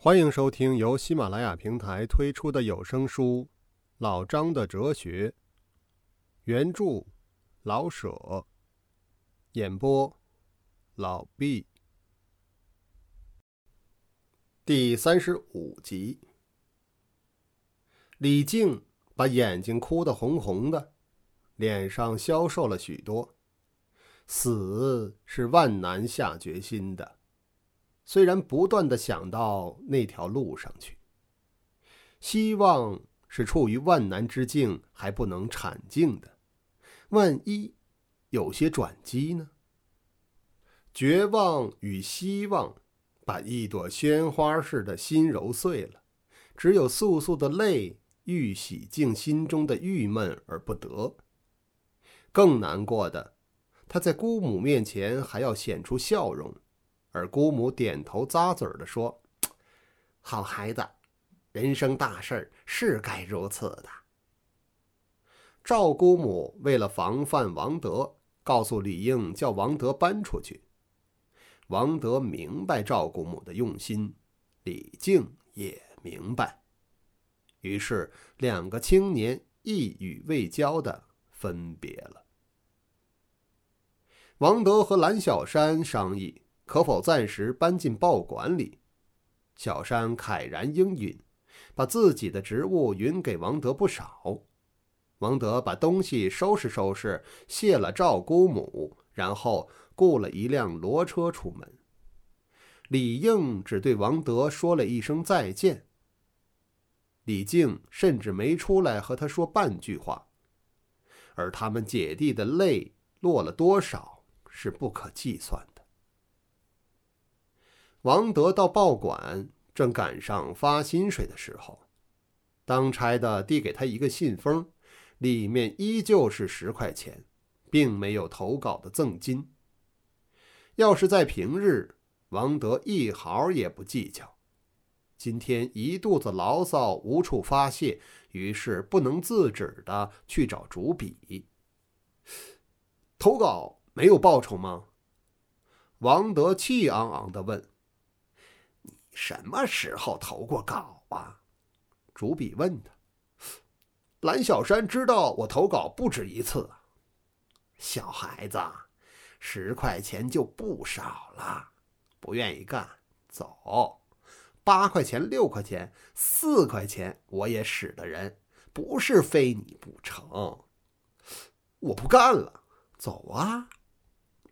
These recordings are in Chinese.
欢迎收听由喜马拉雅平台推出的有声书《老张的哲学》，原著老舍，演播老毕，第三十五集。李靖把眼睛哭得红红的，脸上消瘦了许多。死是万难下决心的。虽然不断的想到那条路上去，希望是处于万难之境还不能产尽的，万一有些转机呢？绝望与希望把一朵鲜花似的心揉碎了，只有簌簌的泪欲洗净心中的郁闷而不得。更难过的，他在姑母面前还要显出笑容。而姑母点头咂嘴的说：“好孩子，人生大事是该如此的。”赵姑母为了防范王德，告诉李应叫王德搬出去。王德明白赵姑母的用心，李靖也明白，于是两个青年一语未交的分别了。王德和蓝小山商议。可否暂时搬进报馆里？小山慨然应允，把自己的职务匀给王德不少。王德把东西收拾收拾，谢了赵姑母，然后雇了一辆骡车出门。李应只对王德说了一声再见。李靖甚至没出来和他说半句话，而他们姐弟的泪落了多少，是不可计算的。王德到报馆，正赶上发薪水的时候，当差的递给他一个信封，里面依旧是十块钱，并没有投稿的赠金。要是在平日，王德一毫也不计较。今天一肚子牢骚无处发泄，于是不能自止的去找主笔。投稿没有报酬吗？王德气昂昂的问。什么时候投过稿啊？主笔问他。蓝小山知道我投稿不止一次。小孩子，十块钱就不少了，不愿意干，走。八块钱、六块钱、四块钱，我也使的人，不是非你不成。我不干了，走啊！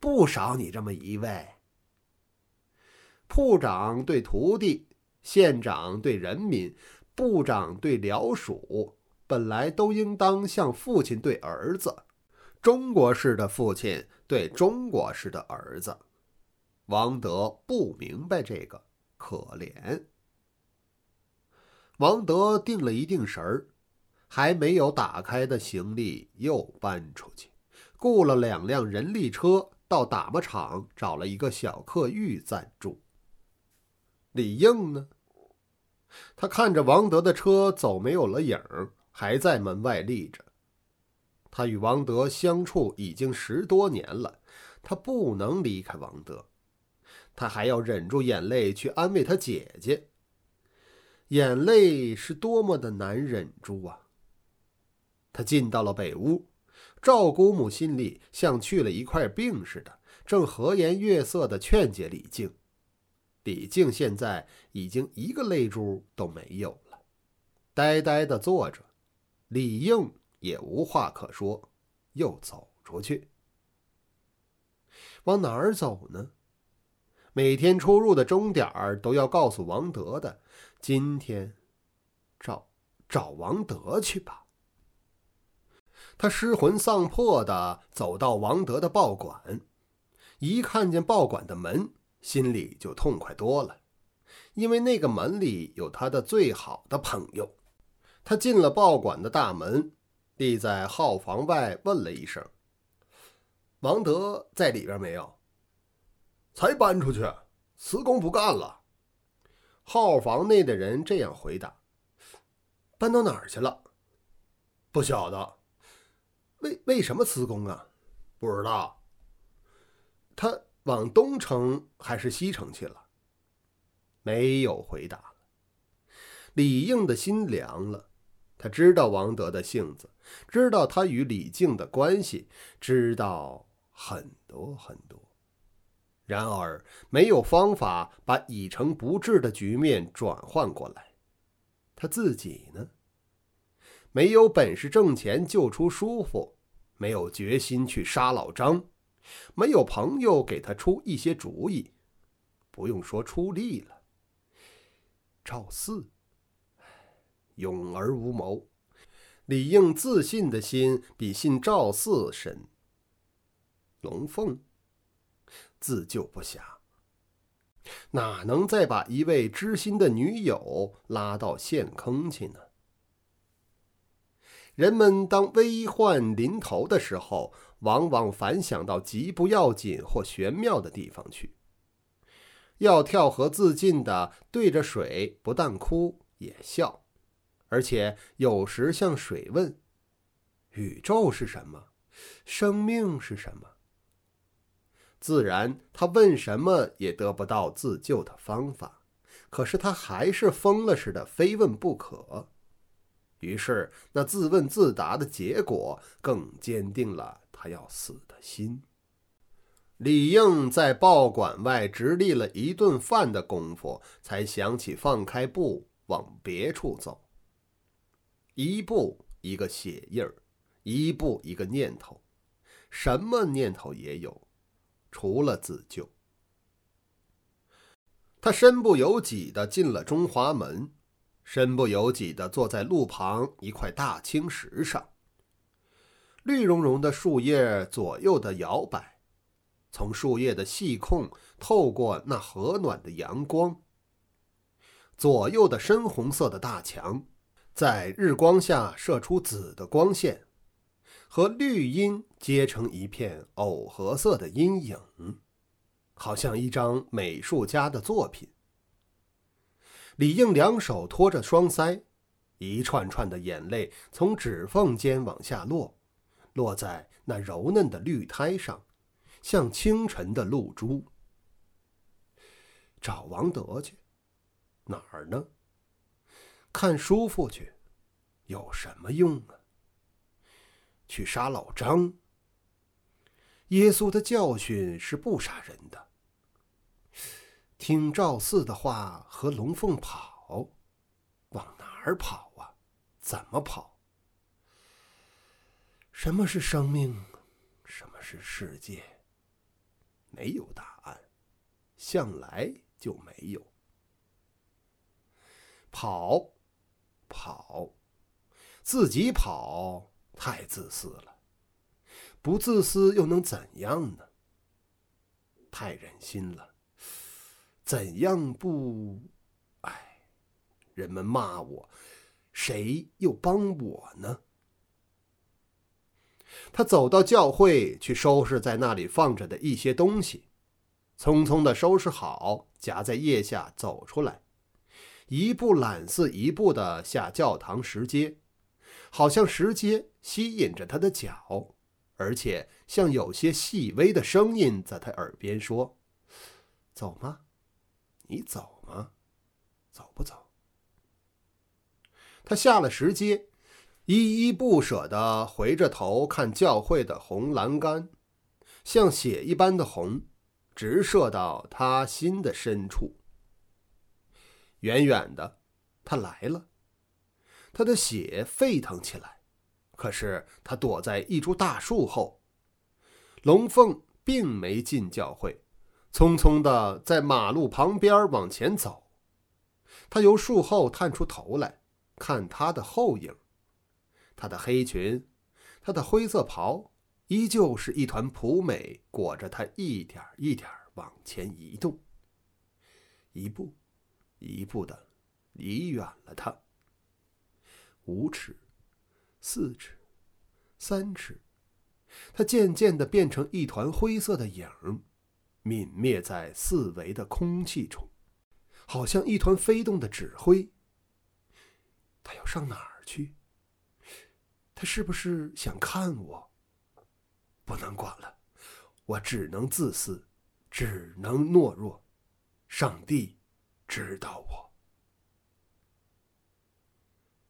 不少你这么一位。铺长对徒弟，县长对人民，部长对僚属，本来都应当像父亲对儿子，中国式的父亲对中国式的儿子。王德不明白这个，可怜。王德定了一定神儿，还没有打开的行李又搬出去，雇了两辆人力车到打磨厂找了一个小客寓暂住。李应呢？他看着王德的车走没有了影儿，还在门外立着。他与王德相处已经十多年了，他不能离开王德，他还要忍住眼泪去安慰他姐姐。眼泪是多么的难忍住啊！他进到了北屋，赵姑母心里像去了一块病似的，正和颜悦色地劝解李靖。李靖现在已经一个泪珠都没有了，呆呆地坐着。李应也无话可说，又走出去。往哪儿走呢？每天出入的终点儿都要告诉王德的。今天，找找王德去吧。他失魂丧魄地走到王德的报馆，一看见报馆的门。心里就痛快多了，因为那个门里有他的最好的朋友。他进了报馆的大门，立在号房外，问了一声：“王德在里边没有？”“才搬出去，辞工不干了。”号房内的人这样回答。“搬到哪儿去了？”“不晓得。”“为为什么辞工啊？”“不知道。”他。往东城还是西城去了？没有回答。李应的心凉了。他知道王德的性子，知道他与李靖的关系，知道很多很多。然而，没有方法把已成不治的局面转换过来。他自己呢？没有本事挣钱救出叔父，没有决心去杀老张，没有朋友给他出一些主意，不用说出力了。赵四。勇而无谋，李应自信的心比信赵四深。龙凤自救不暇，哪能再把一位知心的女友拉到陷坑去呢？人们当危患临头的时候，往往反想到极不要紧或玄妙的地方去。要跳河自尽的，对着水不但哭也笑。而且有时向水问：“宇宙是什么？生命是什么？”自然，他问什么也得不到自救的方法。可是他还是疯了似的，非问不可。于是，那自问自答的结果更坚定了他要死的心。李应在报馆外直立了一顿饭的功夫，才想起放开步往别处走。一步一个血印儿，一步一个念头，什么念头也有，除了自救。他身不由己的进了中华门，身不由己的坐在路旁一块大青石上。绿茸茸的树叶左右的摇摆，从树叶的细空透过那和暖的阳光。左右的深红色的大墙。在日光下射出紫的光线，和绿荫结成一片藕荷色的阴影，好像一张美术家的作品。李应两手托着双腮，一串串的眼泪从指缝间往下落，落在那柔嫩的绿苔上，像清晨的露珠。找王德去，哪儿呢？看叔父去，有什么用啊？去杀老张。耶稣的教训是不杀人的。听赵四的话，和龙凤跑，往哪儿跑啊？怎么跑？什么是生命？什么是世界？没有答案，向来就没有。跑。跑，自己跑太自私了。不自私又能怎样呢？太忍心了。怎样不？哎，人们骂我，谁又帮我呢？他走到教会去收拾在那里放着的一些东西，匆匆的收拾好，夹在腋下走出来。一步懒似一步的下教堂石阶，好像石阶吸引着他的脚，而且像有些细微的声音在他耳边说：“走吗？你走吗？走不走？”他下了石阶，依依不舍地回着头看教会的红栏杆，像血一般的红，直射到他心的深处。远远的，他来了，他的血沸腾起来。可是他躲在一株大树后。龙凤并没进教会，匆匆的在马路旁边往前走。他由树后探出头来，看他的后影。他的黑裙，他的灰色袍，依旧是一团蒲美裹着他，一点一点往前移动。一步。一步的离远了他，五尺、四尺、三尺，他渐渐的变成一团灰色的影儿，泯灭在四维的空气中，好像一团飞动的纸灰。他要上哪儿去？他是不是想看我？不能管了，我只能自私，只能懦弱。上帝。知道我。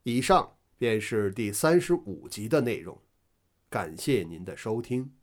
以上便是第三十五集的内容，感谢您的收听。